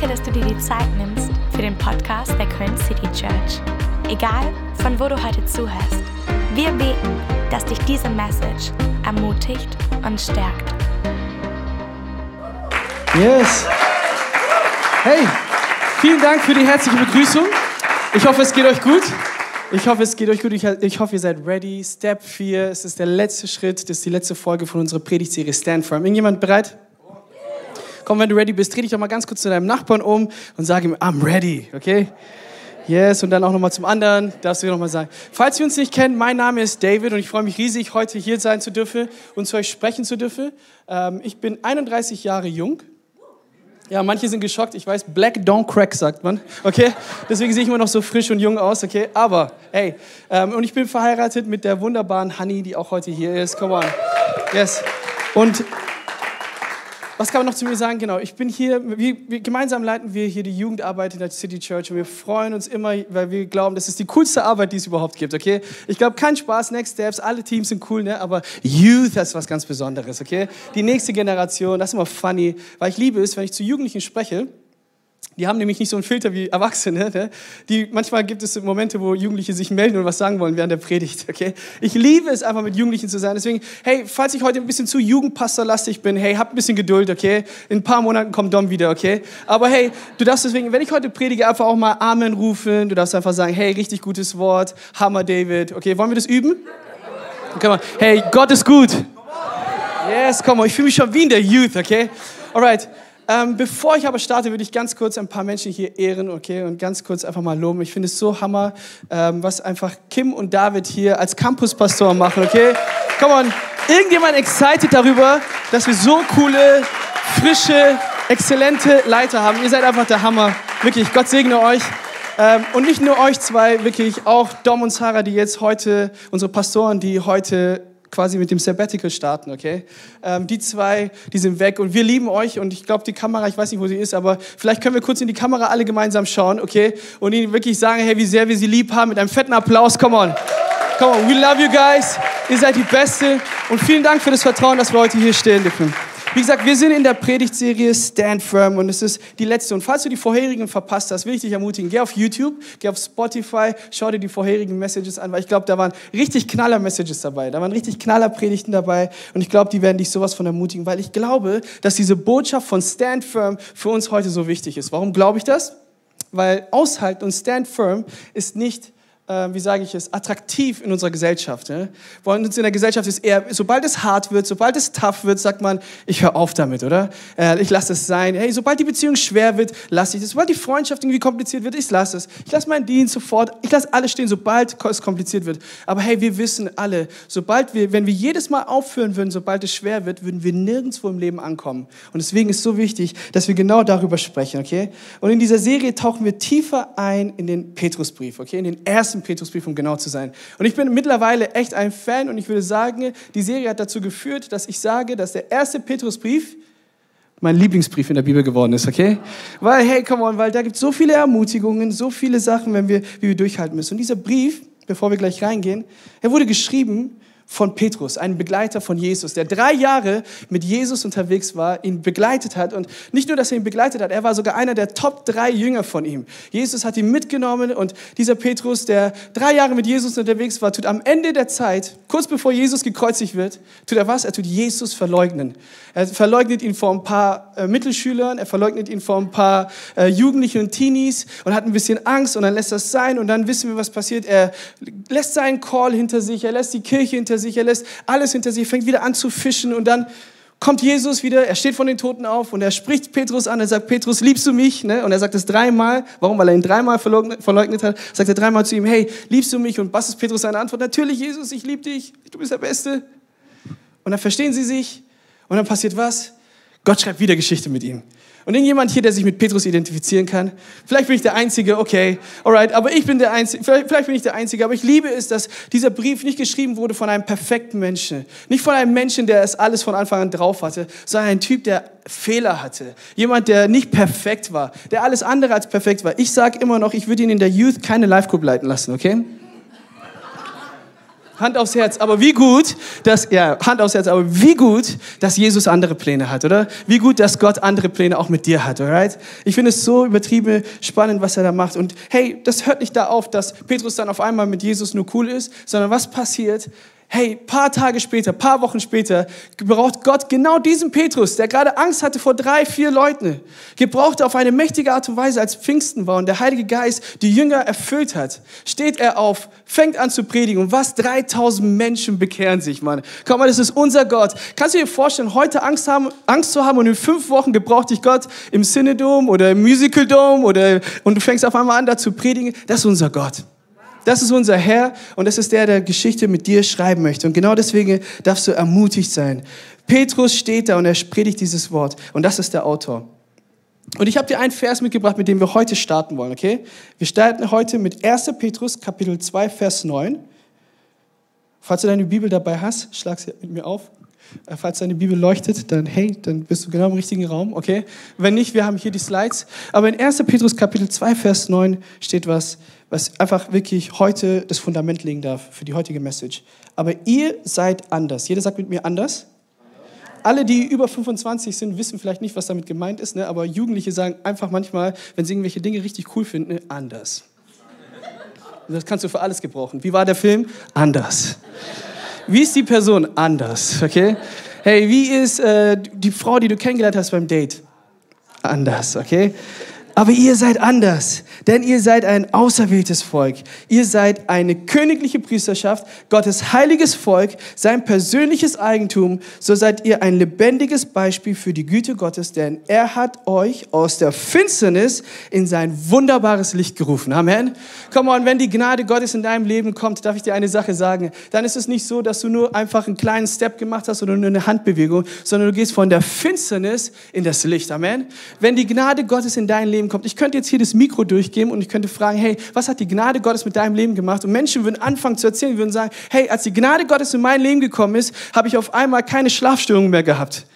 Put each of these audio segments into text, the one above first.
Danke, dass du dir die Zeit nimmst für den Podcast der Köln City Church. Egal, von wo du heute zuhörst, wir beten, dass dich diese Message ermutigt und stärkt. Yes. Hey, vielen Dank für die herzliche Begrüßung. Ich hoffe, es geht euch gut. Ich hoffe, es geht euch gut. Ich, hoffe, ihr seid ready. Step 4, es ist der letzte Schritt, das ist die letzte Folge von unserer Predigtserie Stand Firm. Irgendjemand bereit? Komm, wenn du ready bist, dreh dich doch mal ganz kurz zu deinem Nachbarn um und sag ihm, I'm ready, okay? Yes, und dann auch nochmal zum anderen, darfst du dir nochmal sagen. Falls ihr uns nicht kennt, mein Name ist David und ich freue mich riesig, heute hier sein zu dürfen und zu euch sprechen zu dürfen. Ähm, ich bin 31 Jahre jung. Ja, manche sind geschockt. Ich weiß, Black Don't Crack sagt man. Okay, deswegen sehe ich immer noch so frisch und jung aus. Okay, aber hey, ähm, und ich bin verheiratet mit der wunderbaren Honey, die auch heute hier ist. Come on, yes. Und was kann man noch zu mir sagen? Genau, ich bin hier, wir, wir, gemeinsam leiten wir hier die Jugendarbeit in der City Church und wir freuen uns immer, weil wir glauben, das ist die coolste Arbeit, die es überhaupt gibt, okay? Ich glaube, kein Spaß, Next Steps, alle Teams sind cool, ne? aber Youth ist was ganz Besonderes, okay? Die nächste Generation, das ist immer funny, weil ich liebe es, wenn ich zu Jugendlichen spreche, die haben nämlich nicht so einen Filter wie Erwachsene. Ne? Die, manchmal gibt es Momente, wo Jugendliche sich melden und was sagen wollen während der Predigt. Okay? Ich liebe es einfach mit Jugendlichen zu sein. Deswegen, hey, falls ich heute ein bisschen zu Jugendpastorlastig bin, hey, habt ein bisschen Geduld, okay? In ein paar Monaten kommt Dom wieder, okay? Aber hey, du darfst deswegen, wenn ich heute predige, einfach auch mal Amen rufen. Du darfst einfach sagen, hey, richtig gutes Wort, Hammer David. Okay, wollen wir das üben? Okay, hey, Gott ist gut. Yes, komm mal, ich fühle mich schon wie in der Youth, okay? Alright. Ähm, bevor ich aber starte, würde ich ganz kurz ein paar Menschen hier ehren, okay, und ganz kurz einfach mal loben. Ich finde es so hammer, ähm, was einfach Kim und David hier als Campuspastor machen, okay? Come on, irgendjemand excited darüber, dass wir so coole, frische, exzellente Leiter haben. Ihr seid einfach der Hammer. Wirklich, Gott segne euch. Ähm, und nicht nur euch zwei, wirklich auch Dom und Sarah, die jetzt heute, unsere Pastoren, die heute quasi mit dem Sabbatical starten, okay? Ähm, die zwei, die sind weg und wir lieben euch und ich glaube, die Kamera, ich weiß nicht, wo sie ist, aber vielleicht können wir kurz in die Kamera alle gemeinsam schauen, okay? Und ihnen wirklich sagen, hey, wie sehr wir sie lieb haben mit einem fetten Applaus, come on. Come on, we love you guys. Ihr seid die Beste und vielen Dank für das Vertrauen, dass wir heute hier stehen dürfen. Wie gesagt, wir sind in der Predigtserie Stand Firm und es ist die letzte. Und falls du die vorherigen verpasst hast, will ich dich ermutigen, geh auf YouTube, geh auf Spotify, schau dir die vorherigen Messages an, weil ich glaube, da waren richtig knaller Messages dabei, da waren richtig knaller Predigten dabei und ich glaube, die werden dich sowas von ermutigen, weil ich glaube, dass diese Botschaft von Stand Firm für uns heute so wichtig ist. Warum glaube ich das? Weil aushalten und Stand Firm ist nicht wie sage ich es, attraktiv in unserer Gesellschaft. Ne? Bei uns in der Gesellschaft ist eher, sobald es hart wird, sobald es tough wird, sagt man, ich höre auf damit, oder? Äh, ich lasse es sein. Hey, sobald die Beziehung schwer wird, lasse ich es. Sobald die Freundschaft irgendwie kompliziert wird, ich lasse es. Ich lasse meinen Dienst sofort, ich lasse alles stehen, sobald es kompliziert wird. Aber hey, wir wissen alle, sobald wir, wenn wir jedes Mal aufhören würden, sobald es schwer wird, würden wir nirgendwo im Leben ankommen. Und deswegen ist es so wichtig, dass wir genau darüber sprechen, okay? Und in dieser Serie tauchen wir tiefer ein in den Petrusbrief, okay? In den ersten ersten Petrusbrief, um genau zu sein. Und ich bin mittlerweile echt ein Fan und ich würde sagen, die Serie hat dazu geführt, dass ich sage, dass der erste Petrusbrief mein Lieblingsbrief in der Bibel geworden ist, okay? Weil, hey, come on, weil da gibt es so viele Ermutigungen, so viele Sachen, wenn wir, wie wir durchhalten müssen. Und dieser Brief, bevor wir gleich reingehen, er wurde geschrieben von Petrus, einem Begleiter von Jesus, der drei Jahre mit Jesus unterwegs war, ihn begleitet hat. Und nicht nur, dass er ihn begleitet hat, er war sogar einer der Top drei Jünger von ihm. Jesus hat ihn mitgenommen und dieser Petrus, der drei Jahre mit Jesus unterwegs war, tut am Ende der Zeit, kurz bevor Jesus gekreuzigt wird, tut er was? Er tut Jesus verleugnen. Er verleugnet ihn vor ein paar äh, Mittelschülern, er verleugnet ihn vor ein paar äh, Jugendlichen und Teenies und hat ein bisschen Angst und dann lässt das sein und dann wissen wir, was passiert. Er lässt seinen Call hinter sich, er lässt die Kirche hinter sich, er lässt alles hinter sich, fängt wieder an zu fischen und dann kommt Jesus wieder, er steht von den Toten auf und er spricht Petrus an, er sagt, Petrus, liebst du mich? Ne? Und er sagt es dreimal. Warum? Weil er ihn dreimal verleugnet hat. Sagt er dreimal zu ihm, hey, liebst du mich? Und was ist Petrus seine Antwort? Natürlich, Jesus, ich liebe dich, du bist der Beste. Und dann verstehen sie sich und dann passiert was? Gott schreibt wieder Geschichte mit ihm. Und irgendjemand hier, der sich mit Petrus identifizieren kann, vielleicht bin ich der Einzige, okay, alright, aber ich bin der Einzige, vielleicht, vielleicht bin ich der Einzige, aber ich liebe es, dass dieser Brief nicht geschrieben wurde von einem perfekten Menschen. Nicht von einem Menschen, der es alles von Anfang an drauf hatte, sondern ein Typ, der Fehler hatte. Jemand, der nicht perfekt war, der alles andere als perfekt war. Ich sage immer noch, ich würde ihn in der Youth keine Live-Group leiten lassen, okay? Hand aufs Herz, aber wie gut, dass, ja, Hand aufs Herz, aber wie gut, dass Jesus andere Pläne hat, oder? Wie gut, dass Gott andere Pläne auch mit dir hat, alright? Ich finde es so übertrieben spannend, was er da macht. Und hey, das hört nicht da auf, dass Petrus dann auf einmal mit Jesus nur cool ist, sondern was passiert, hey, paar Tage später, paar Wochen später, gebraucht Gott genau diesen Petrus, der gerade Angst hatte vor drei, vier Leuten, gebraucht auf eine mächtige Art und Weise, als Pfingsten war und der Heilige Geist die Jünger erfüllt hat, steht er auf, fängt an zu predigen und was? 3000 Menschen bekehren sich, Mann. Komm mal, das ist unser Gott. Kannst du dir vorstellen, heute Angst, haben, Angst zu haben und in fünf Wochen gebraucht dich Gott im Synodom oder im Musical Dome oder, und du fängst auf einmal an, da zu predigen? Das ist unser Gott. Das ist unser Herr und das ist der, der Geschichte mit dir schreiben möchte. Und genau deswegen darfst du ermutigt sein. Petrus steht da und er predigt dieses Wort und das ist der Autor. Und ich habe dir einen Vers mitgebracht, mit dem wir heute starten wollen, okay? Wir starten heute mit 1. Petrus Kapitel 2 Vers 9. Falls du deine Bibel dabei hast, schlag sie mit mir auf. Äh, falls deine Bibel leuchtet, dann hey, dann bist du genau im richtigen Raum, okay? Wenn nicht, wir haben hier die Slides. Aber in 1. Petrus Kapitel 2 Vers 9 steht was, was einfach wirklich heute das Fundament legen darf für die heutige Message. Aber ihr seid anders. Jeder sagt mit mir anders. Alle, die über 25 sind, wissen vielleicht nicht, was damit gemeint ist, ne? aber Jugendliche sagen einfach manchmal, wenn sie irgendwelche Dinge richtig cool finden, ne? anders. Das kannst du für alles gebrauchen. Wie war der Film? Anders. Wie ist die Person? Anders, okay? Hey, wie ist äh, die Frau, die du kennengelernt hast beim Date? Anders, okay? Aber ihr seid anders, denn ihr seid ein auserwähltes Volk. Ihr seid eine königliche Priesterschaft, Gottes heiliges Volk, sein persönliches Eigentum. So seid ihr ein lebendiges Beispiel für die Güte Gottes, denn er hat euch aus der Finsternis in sein wunderbares Licht gerufen. Amen. Komm on, wenn die Gnade Gottes in deinem Leben kommt, darf ich dir eine Sache sagen. Dann ist es nicht so, dass du nur einfach einen kleinen Step gemacht hast oder nur eine Handbewegung, sondern du gehst von der Finsternis in das Licht. Amen. Wenn die Gnade Gottes in dein Leben Leben kommt. Ich könnte jetzt hier das Mikro durchgeben und ich könnte fragen, hey, was hat die Gnade Gottes mit deinem Leben gemacht? Und Menschen würden anfangen zu erzählen, würden sagen, hey, als die Gnade Gottes in mein Leben gekommen ist, habe ich auf einmal keine Schlafstörungen mehr gehabt.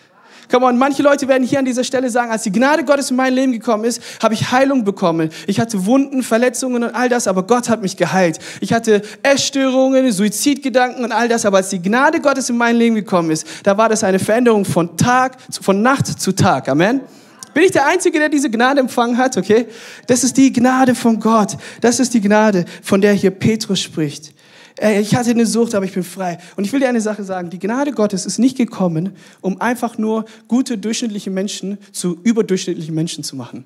Come on, manche Leute werden hier an dieser Stelle sagen, als die Gnade Gottes in mein Leben gekommen ist, habe ich Heilung bekommen. Ich hatte Wunden, Verletzungen und all das, aber Gott hat mich geheilt. Ich hatte Essstörungen, Suizidgedanken und all das, aber als die Gnade Gottes in mein Leben gekommen ist, da war das eine Veränderung von Tag, von Nacht zu Tag. Amen. Bin ich der Einzige, der diese Gnade empfangen hat? Okay? Das ist die Gnade von Gott. Das ist die Gnade, von der hier Petrus spricht. Ich hatte eine Sucht, aber ich bin frei. Und ich will dir eine Sache sagen. Die Gnade Gottes ist nicht gekommen, um einfach nur gute, durchschnittliche Menschen zu überdurchschnittlichen Menschen zu machen.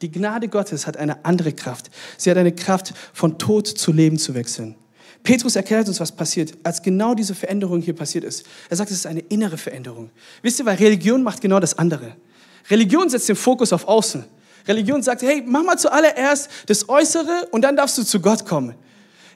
Die Gnade Gottes hat eine andere Kraft. Sie hat eine Kraft, von Tod zu Leben zu wechseln. Petrus erklärt uns, was passiert, als genau diese Veränderung hier passiert ist. Er sagt, es ist eine innere Veränderung. Wisst ihr, weil Religion macht genau das andere. Religion setzt den Fokus auf Außen. Religion sagt, hey, mach mal zuallererst das Äußere und dann darfst du zu Gott kommen.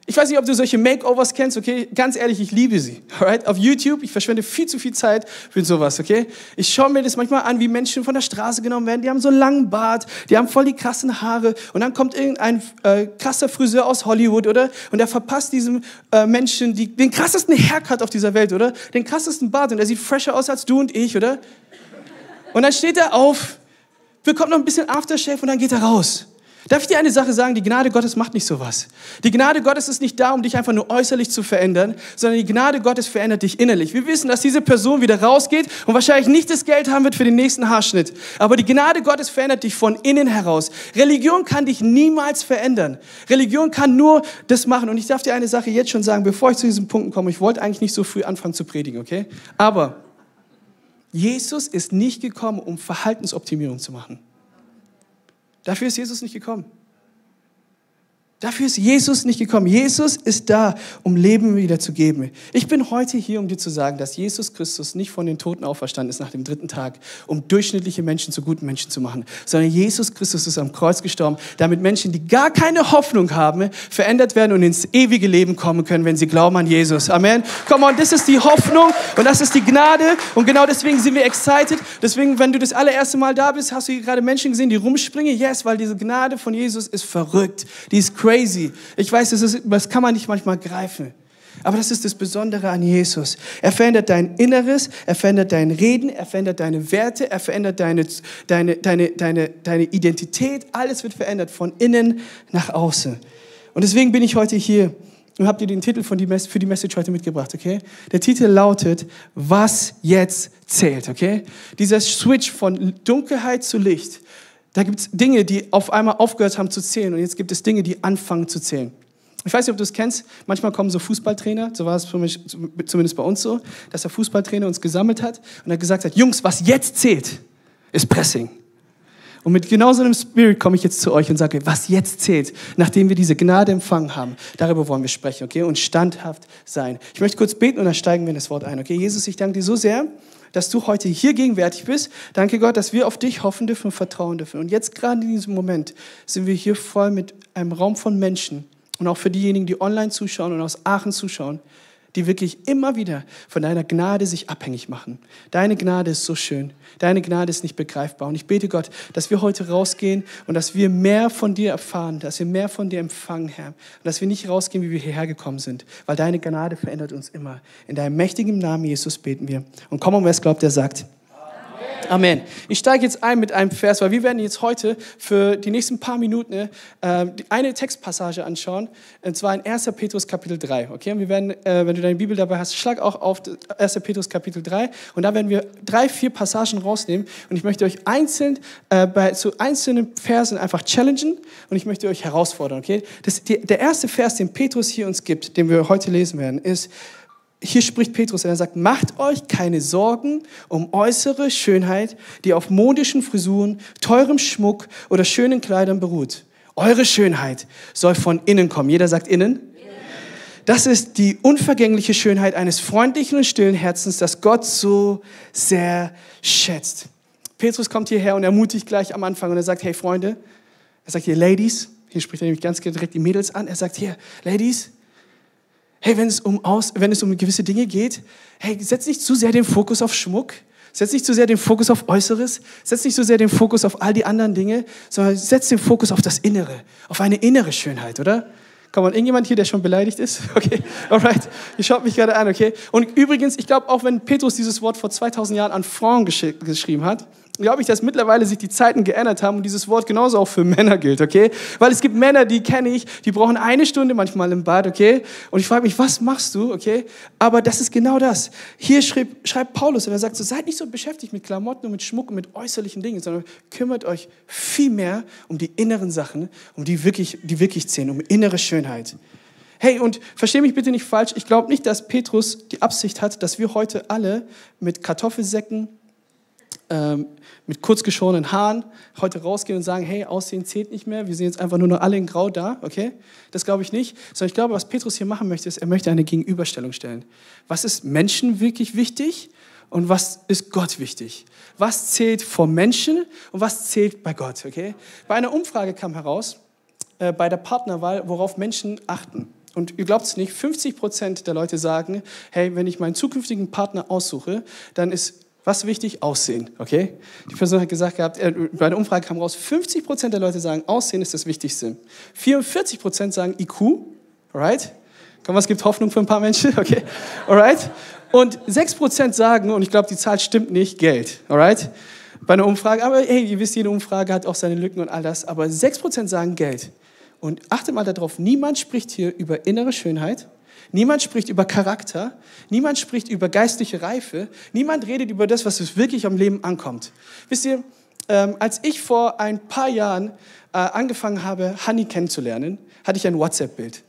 Ich weiß nicht, ob du solche Makeovers kennst, okay? Ganz ehrlich, ich liebe sie. Alright? Auf YouTube, ich verschwende viel zu viel Zeit für sowas, okay? Ich schaue mir das manchmal an, wie Menschen von der Straße genommen werden. Die haben so einen langen Bart, die haben voll die krassen Haare und dann kommt irgendein äh, krasser Friseur aus Hollywood, oder? Und der verpasst diesem äh, Menschen die, den krassesten Haircut auf dieser Welt, oder? Den krassesten Bart und der sieht fresher aus als du und ich, oder? Und dann steht er auf, bekommt noch ein bisschen Aftershave und dann geht er raus. Darf ich dir eine Sache sagen? Die Gnade Gottes macht nicht sowas. Die Gnade Gottes ist nicht da, um dich einfach nur äußerlich zu verändern, sondern die Gnade Gottes verändert dich innerlich. Wir wissen, dass diese Person wieder rausgeht und wahrscheinlich nicht das Geld haben wird für den nächsten Haarschnitt. Aber die Gnade Gottes verändert dich von innen heraus. Religion kann dich niemals verändern. Religion kann nur das machen. Und ich darf dir eine Sache jetzt schon sagen, bevor ich zu diesen Punkten komme. Ich wollte eigentlich nicht so früh anfangen zu predigen, okay? Aber Jesus ist nicht gekommen, um Verhaltensoptimierung zu machen. Dafür ist Jesus nicht gekommen. Dafür ist Jesus nicht gekommen. Jesus ist da, um Leben wieder zu geben. Ich bin heute hier, um dir zu sagen, dass Jesus Christus nicht von den Toten auferstanden ist nach dem dritten Tag, um durchschnittliche Menschen zu guten Menschen zu machen, sondern Jesus Christus ist am Kreuz gestorben, damit Menschen, die gar keine Hoffnung haben, verändert werden und ins ewige Leben kommen können, wenn sie glauben an Jesus. Amen. Come on, das ist die Hoffnung und das ist die Gnade und genau deswegen sind wir excited. Deswegen, wenn du das allererste Mal da bist, hast du hier gerade Menschen gesehen, die rumspringen. Yes, weil diese Gnade von Jesus ist verrückt. Die ist crazy crazy. Ich weiß, das, ist, das kann man nicht manchmal greifen. Aber das ist das Besondere an Jesus. Er verändert dein Inneres, er verändert dein Reden, er verändert deine Werte, er verändert deine, deine, deine, deine, deine Identität. Alles wird verändert von innen nach außen. Und deswegen bin ich heute hier, und habe dir den Titel von die für die Message heute mitgebracht, okay? Der Titel lautet, was jetzt zählt, okay? Dieser Switch von Dunkelheit zu Licht. Da gibt es Dinge, die auf einmal aufgehört haben zu zählen und jetzt gibt es Dinge, die anfangen zu zählen. Ich weiß nicht, ob du es kennst. Manchmal kommen so Fußballtrainer, so war es für mich, zumindest bei uns so, dass der Fußballtrainer uns gesammelt hat und er gesagt hat, Jungs, was jetzt zählt, ist Pressing. Und mit genau so einem Spirit komme ich jetzt zu euch und sage, was jetzt zählt, nachdem wir diese Gnade empfangen haben, darüber wollen wir sprechen, okay? Und standhaft sein. Ich möchte kurz beten und dann steigen wir in das Wort ein, okay? Jesus, ich danke dir so sehr, dass du heute hier gegenwärtig bist. Danke Gott, dass wir auf dich hoffen dürfen und vertrauen dürfen. Und jetzt gerade in diesem Moment sind wir hier voll mit einem Raum von Menschen und auch für diejenigen, die online zuschauen und aus Aachen zuschauen, die wirklich immer wieder von deiner Gnade sich abhängig machen. Deine Gnade ist so schön. Deine Gnade ist nicht begreifbar. Und ich bete Gott, dass wir heute rausgehen und dass wir mehr von dir erfahren, dass wir mehr von dir empfangen, Herr. Und dass wir nicht rausgehen, wie wir hierher gekommen sind, weil deine Gnade verändert uns immer. In deinem mächtigen Namen, Jesus, beten wir. Und komm, und wer es glaubt, der sagt, Amen. Ich steige jetzt ein mit einem Vers, weil wir werden jetzt heute für die nächsten paar Minuten äh, eine Textpassage anschauen, und zwar in 1. Petrus Kapitel 3. Okay? Und wir werden, äh, wenn du deine Bibel dabei hast, schlag auch auf 1. Petrus Kapitel 3 und da werden wir drei, vier Passagen rausnehmen und ich möchte euch einzeln äh, bei zu einzelnen Versen einfach challengen und ich möchte euch herausfordern. Okay? Das, die, der erste Vers, den Petrus hier uns gibt, den wir heute lesen werden, ist hier spricht Petrus und er sagt, macht euch keine Sorgen um äußere Schönheit, die auf modischen Frisuren, teurem Schmuck oder schönen Kleidern beruht. Eure Schönheit soll von innen kommen. Jeder sagt innen. Das ist die unvergängliche Schönheit eines freundlichen und stillen Herzens, das Gott so sehr schätzt. Petrus kommt hierher und ermutigt gleich am Anfang und er sagt, hey Freunde, er sagt hier Ladies, hier spricht er nämlich ganz direkt die Mädels an, er sagt hier, Ladies, hey, wenn es um, aus, wenn es um gewisse Dinge geht, hey, setz nicht zu sehr den Fokus auf Schmuck, setz nicht zu sehr den Fokus auf Äußeres, setz nicht zu sehr den Fokus auf all die anderen Dinge, sondern setz den Fokus auf das Innere, auf eine innere Schönheit, oder? Komm mal, irgendjemand hier, der schon beleidigt ist? Okay, alright. Ihr schaut mich gerade an, okay? Und übrigens, ich glaube, auch wenn Petrus dieses Wort vor 2000 Jahren an Frauen gesch geschrieben hat, glaube ich, dass mittlerweile sich die Zeiten geändert haben und dieses Wort genauso auch für Männer gilt, okay? Weil es gibt Männer, die kenne ich, die brauchen eine Stunde manchmal im Bad, okay? Und ich frage mich, was machst du, okay? Aber das ist genau das. Hier schreibt, schreibt Paulus und er sagt so, seid nicht so beschäftigt mit Klamotten und mit Schmuck und mit äußerlichen Dingen, sondern kümmert euch viel mehr um die inneren Sachen, um die wirklich, die wirklich zählen, um innere Schönheit. Hey, und verstehe mich bitte nicht falsch, ich glaube nicht, dass Petrus die Absicht hat, dass wir heute alle mit Kartoffelsäcken, ähm, mit kurzgeschorenen Haaren heute rausgehen und sagen, hey, Aussehen zählt nicht mehr, wir sind jetzt einfach nur noch alle in Grau da, okay? Das glaube ich nicht. Sondern ich glaube, was Petrus hier machen möchte, ist, er möchte eine Gegenüberstellung stellen. Was ist Menschen wirklich wichtig und was ist Gott wichtig? Was zählt vor Menschen und was zählt bei Gott, okay? Bei einer Umfrage kam heraus, äh, bei der Partnerwahl, worauf Menschen achten. Und ihr glaubt es nicht, 50 Prozent der Leute sagen, hey, wenn ich meinen zukünftigen Partner aussuche, dann ist was wichtig? Aussehen, okay? Die Person hat gesagt gehabt, äh, bei der Umfrage kam raus, 50% der Leute sagen, Aussehen ist das Wichtigste. 44% sagen IQ, right? Komm, was gibt Hoffnung für ein paar Menschen, okay? Alright? Und 6% sagen, und ich glaube, die Zahl stimmt nicht, Geld, alright? Bei einer Umfrage, aber hey, ihr wisst, jede Umfrage hat auch seine Lücken und all das, aber 6% sagen Geld. Und achtet mal darauf, niemand spricht hier über innere Schönheit, Niemand spricht über Charakter, niemand spricht über geistliche Reife, niemand redet über das, was es wirklich am Leben ankommt. Wisst ihr, ähm, als ich vor ein paar Jahren äh, angefangen habe, Honey kennenzulernen, hatte ich ein WhatsApp-Bild.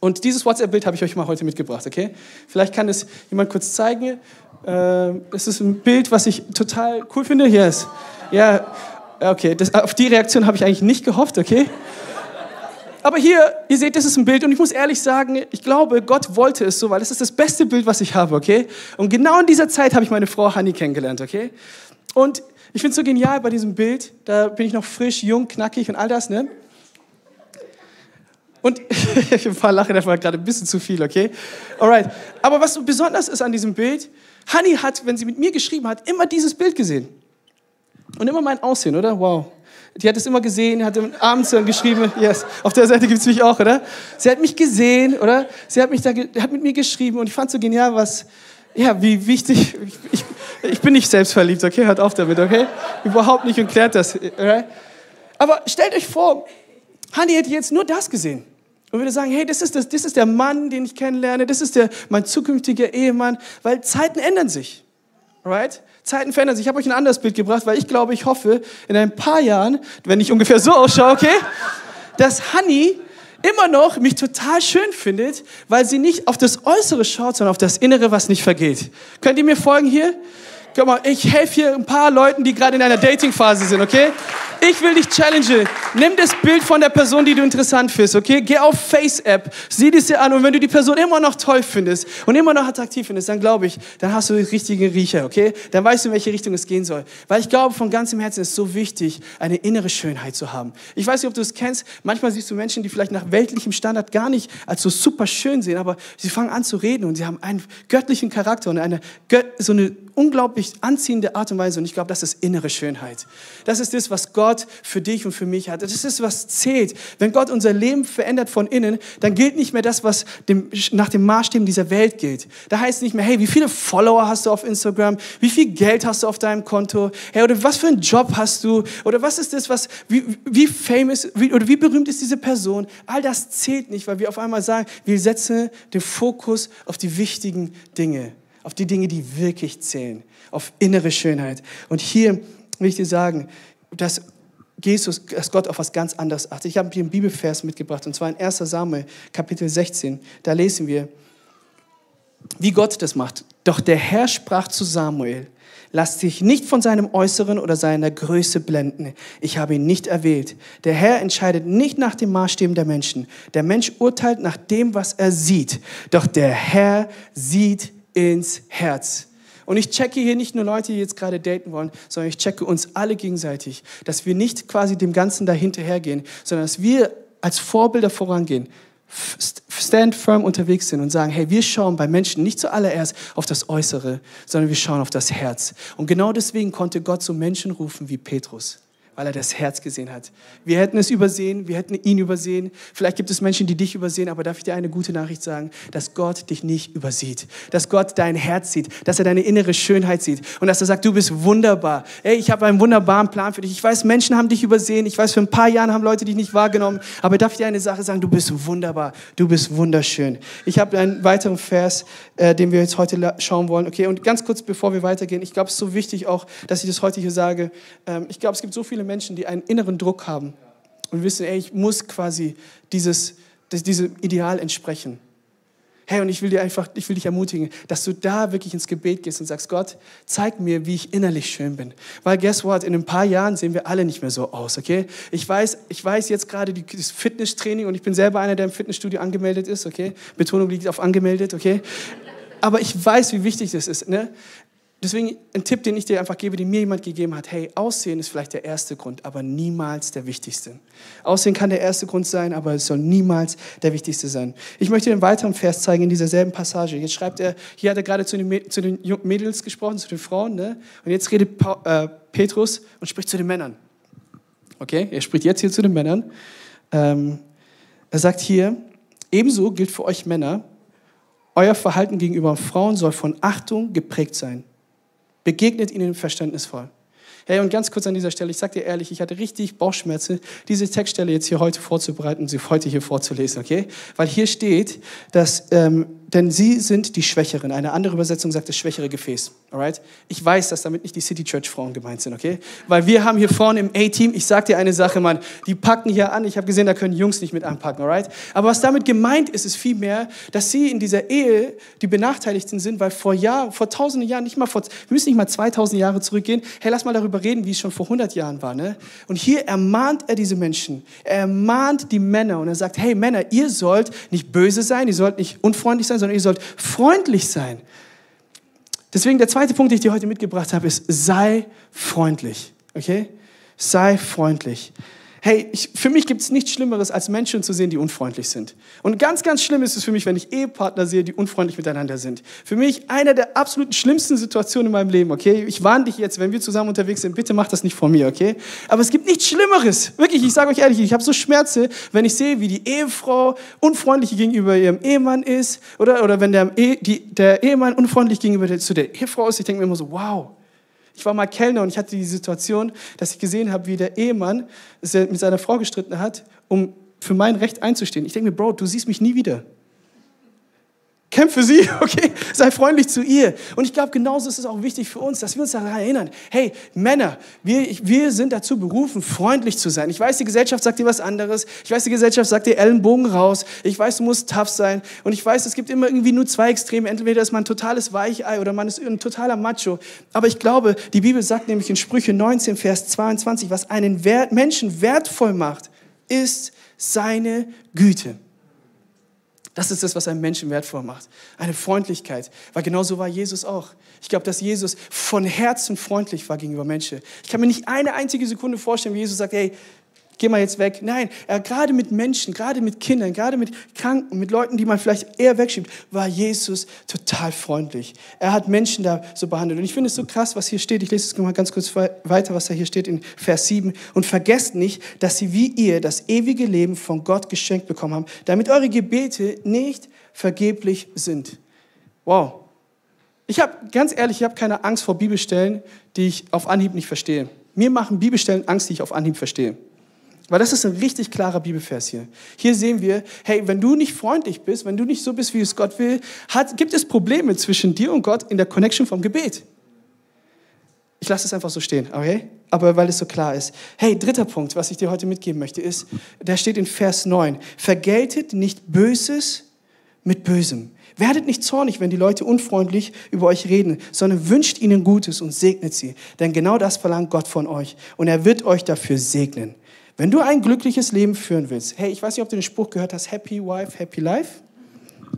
Und dieses WhatsApp-Bild habe ich euch mal heute mitgebracht, okay? Vielleicht kann es jemand kurz zeigen. Äh, es ist ein Bild, was ich total cool finde. Hier ist. Ja, okay. Das, auf die Reaktion habe ich eigentlich nicht gehofft, okay? Aber hier, ihr seht, das ist ein Bild und ich muss ehrlich sagen, ich glaube, Gott wollte es so, weil es ist das beste Bild, was ich habe, okay? Und genau in dieser Zeit habe ich meine Frau Hanni kennengelernt, okay? Und ich finde es so genial bei diesem Bild, da bin ich noch frisch, jung, knackig und all das, ne? Und ein paar lachen einfach gerade ein bisschen zu viel, okay? Alright. Aber was so besonders ist an diesem Bild, Hanni hat, wenn sie mit mir geschrieben hat, immer dieses Bild gesehen. Und immer mein Aussehen, oder? Wow. Die hat es immer gesehen, hat abends dann geschrieben, yes, auf der Seite gibt es mich auch, oder? Sie hat mich gesehen, oder? Sie hat, mich da, hat mit mir geschrieben und ich fand so genial, was, ja, wie wichtig, ich, ich, bin nicht selbstverliebt, okay? Hört auf damit, okay? Überhaupt nicht und klärt das, okay? Aber stellt euch vor, Hanni hätte jetzt nur das gesehen. und würde sagen, hey, das ist, das, das ist der Mann, den ich kennenlerne, das ist der, mein zukünftiger Ehemann, weil Zeiten ändern sich. Right? Zeiten verändern sich. Ich habe euch ein anderes Bild gebracht, weil ich glaube, ich hoffe, in ein paar Jahren, wenn ich ungefähr so ausschaue, okay, dass Honey immer noch mich total schön findet, weil sie nicht auf das Äußere schaut, sondern auf das Innere, was nicht vergeht. Könnt ihr mir folgen hier? Guck mal, ich helfe hier ein paar Leuten, die gerade in einer Dating-Phase sind, okay? Ich will dich challengen. Nimm das Bild von der Person, die du interessant findest, okay? Geh auf Face-App, sieh das dir an und wenn du die Person immer noch toll findest und immer noch attraktiv findest, dann glaube ich, dann hast du den richtigen Riecher, okay? Dann weißt du, in welche Richtung es gehen soll. Weil ich glaube, von ganzem Herzen ist es so wichtig, eine innere Schönheit zu haben. Ich weiß nicht, ob du es kennst. Manchmal siehst du Menschen, die vielleicht nach weltlichem Standard gar nicht als so super schön sehen, aber sie fangen an zu reden und sie haben einen göttlichen Charakter und eine, so eine unglaublich anziehende Art und Weise. Und ich glaube, das ist innere Schönheit. Das ist das, was Gott für dich und für mich hat. Das ist, was zählt. Wenn Gott unser Leben verändert von innen, dann gilt nicht mehr das, was dem, nach dem Maßstäben dieser Welt gilt. Da heißt es nicht mehr, hey, wie viele Follower hast du auf Instagram? Wie viel Geld hast du auf deinem Konto? Hey, oder was für einen Job hast du? Oder was ist das, was, wie, wie famous, wie, oder wie berühmt ist diese Person? All das zählt nicht, weil wir auf einmal sagen, wir setzen den Fokus auf die wichtigen Dinge auf die Dinge, die wirklich zählen, auf innere Schönheit. Und hier will ich dir sagen, dass Jesus, dass Gott auf was ganz anderes achtet. Ich habe dir einen Bibelvers mitgebracht, und zwar in 1 Samuel, Kapitel 16. Da lesen wir, wie Gott das macht. Doch der Herr sprach zu Samuel, lass dich nicht von seinem Äußeren oder seiner Größe blenden. Ich habe ihn nicht erwählt. Der Herr entscheidet nicht nach dem Maßstäben der Menschen. Der Mensch urteilt nach dem, was er sieht. Doch der Herr sieht ins Herz. Und ich checke hier nicht nur Leute, die jetzt gerade daten wollen, sondern ich checke uns alle gegenseitig, dass wir nicht quasi dem Ganzen dahinterhergehen, sondern dass wir als Vorbilder vorangehen, stand firm unterwegs sind und sagen, hey, wir schauen bei Menschen nicht zuallererst auf das Äußere, sondern wir schauen auf das Herz. Und genau deswegen konnte Gott so Menschen rufen wie Petrus weil er das Herz gesehen hat. Wir hätten es übersehen, wir hätten ihn übersehen. Vielleicht gibt es Menschen, die dich übersehen, aber darf ich dir eine gute Nachricht sagen, dass Gott dich nicht übersieht, dass Gott dein Herz sieht, dass er deine innere Schönheit sieht und dass er sagt, du bist wunderbar. Ey, ich habe einen wunderbaren Plan für dich. Ich weiß, Menschen haben dich übersehen. Ich weiß, für ein paar Jahren haben Leute dich nicht wahrgenommen, aber darf ich dir eine Sache sagen, du bist wunderbar, du bist wunderschön. Ich habe einen weiteren Vers, äh, den wir jetzt heute schauen wollen. Okay, und ganz kurz, bevor wir weitergehen, ich glaube, es ist so wichtig auch, dass ich das heute hier sage. Ähm, ich glaube, es gibt so viele Menschen, die einen inneren Druck haben und wissen, ey, ich muss quasi dieses, diesem Ideal entsprechen. Hey, und ich will dir einfach, ich will dich ermutigen, dass du da wirklich ins Gebet gehst und sagst, Gott, zeig mir, wie ich innerlich schön bin. Weil guess what, in ein paar Jahren sehen wir alle nicht mehr so aus, okay? Ich weiß, ich weiß jetzt gerade das Fitnesstraining und ich bin selber einer, der im Fitnessstudio angemeldet ist, okay? Betonung liegt auf angemeldet, okay? Aber ich weiß, wie wichtig das ist, ne? Deswegen ein Tipp, den ich dir einfach gebe, den mir jemand gegeben hat. Hey, Aussehen ist vielleicht der erste Grund, aber niemals der wichtigste. Aussehen kann der erste Grund sein, aber es soll niemals der wichtigste sein. Ich möchte dir einen weiteren Vers zeigen in dieser selben Passage. Jetzt schreibt er, hier hat er gerade zu den, zu den Mädels gesprochen, zu den Frauen, ne? Und jetzt redet pa äh, Petrus und spricht zu den Männern. Okay, er spricht jetzt hier zu den Männern. Ähm, er sagt hier, ebenso gilt für euch Männer, euer Verhalten gegenüber Frauen soll von Achtung geprägt sein. Begegnet ihnen verständnisvoll. Hey, und ganz kurz an dieser Stelle, ich sage dir ehrlich, ich hatte richtig Bauchschmerzen, diese Textstelle jetzt hier heute vorzubereiten sie heute hier vorzulesen, okay? Weil hier steht, dass ähm, denn sie sind die Schwächeren. Eine andere Übersetzung sagt das schwächere Gefäß. Alright? Ich weiß, dass damit nicht die City Church Frauen gemeint sind, okay? Weil wir haben hier vorne im A-Team, ich sag dir eine Sache, Mann, die packen hier an. Ich habe gesehen, da können Jungs nicht mit anpacken, alright? Aber was damit gemeint ist, ist vielmehr, dass sie in dieser Ehe die Benachteiligten sind, weil vor Jahren, vor tausenden Jahren, nicht mal vor, wir müssen nicht mal 2000 Jahre zurückgehen. Hey, lass mal darüber reden, wie es schon vor 100 Jahren war, ne? Und hier ermahnt er diese Menschen. Er ermahnt die Männer und er sagt, hey Männer, ihr sollt nicht böse sein, ihr sollt nicht unfreundlich sein, sondern ihr sollt freundlich sein. Deswegen der zweite Punkt, den ich dir heute mitgebracht habe, ist, sei freundlich. Okay? Sei freundlich. Hey, ich, für mich gibt es nichts Schlimmeres, als Menschen zu sehen, die unfreundlich sind. Und ganz, ganz schlimm ist es für mich, wenn ich Ehepartner sehe, die unfreundlich miteinander sind. Für mich eine der absoluten schlimmsten Situationen in meinem Leben, okay? Ich warne dich jetzt, wenn wir zusammen unterwegs sind, bitte mach das nicht vor mir, okay? Aber es gibt nichts Schlimmeres. Wirklich, ich sage euch ehrlich, ich habe so Schmerze, wenn ich sehe, wie die Ehefrau unfreundlich gegenüber ihrem Ehemann ist oder, oder wenn der, e, die, der Ehemann unfreundlich gegenüber der, zu der Ehefrau ist. Ich denke mir immer so, wow, ich war mal Kellner und ich hatte die Situation, dass ich gesehen habe, wie der Ehemann mit seiner Frau gestritten hat, um für mein Recht einzustehen. Ich denke mir, Bro, du siehst mich nie wieder. Kämpfe sie, okay? Sei freundlich zu ihr. Und ich glaube, genauso ist es auch wichtig für uns, dass wir uns daran erinnern. Hey, Männer, wir, wir sind dazu berufen, freundlich zu sein. Ich weiß, die Gesellschaft sagt dir was anderes. Ich weiß, die Gesellschaft sagt dir Ellenbogen raus. Ich weiß, du musst tough sein. Und ich weiß, es gibt immer irgendwie nur zwei Extreme. Entweder ist man ein totales Weichei oder man ist ein totaler Macho. Aber ich glaube, die Bibel sagt nämlich in Sprüche 19, Vers 22, was einen Menschen wertvoll macht, ist seine Güte. Das ist das, was einen Menschen wertvoll macht. Eine Freundlichkeit. Weil genau so war Jesus auch. Ich glaube, dass Jesus von Herzen freundlich war gegenüber Menschen. Ich kann mir nicht eine einzige Sekunde vorstellen, wie Jesus sagt, hey, geh mal jetzt weg. Nein, er gerade mit Menschen, gerade mit Kindern, gerade mit Kranken, mit Leuten, die man vielleicht eher wegschiebt, war Jesus total freundlich. Er hat Menschen da so behandelt. Und ich finde es so krass, was hier steht. Ich lese es mal ganz kurz weiter, was da hier steht in Vers 7. Und vergesst nicht, dass sie wie ihr das ewige Leben von Gott geschenkt bekommen haben, damit eure Gebete nicht vergeblich sind. Wow. Ich habe, ganz ehrlich, ich habe keine Angst vor Bibelstellen, die ich auf Anhieb nicht verstehe. Mir machen Bibelstellen Angst, die ich auf Anhieb verstehe. Weil das ist ein richtig klarer Bibelvers hier. Hier sehen wir, hey, wenn du nicht freundlich bist, wenn du nicht so bist, wie es Gott will, hat, gibt es Probleme zwischen dir und Gott in der Connection vom Gebet. Ich lasse es einfach so stehen, okay? Aber weil es so klar ist. Hey, dritter Punkt, was ich dir heute mitgeben möchte, ist, der steht in Vers 9. Vergeltet nicht Böses mit Bösem. Werdet nicht zornig, wenn die Leute unfreundlich über euch reden, sondern wünscht ihnen Gutes und segnet sie. Denn genau das verlangt Gott von euch. Und er wird euch dafür segnen. Wenn du ein glückliches Leben führen willst, hey, ich weiß nicht, ob du den Spruch gehört hast, Happy Wife, Happy Life.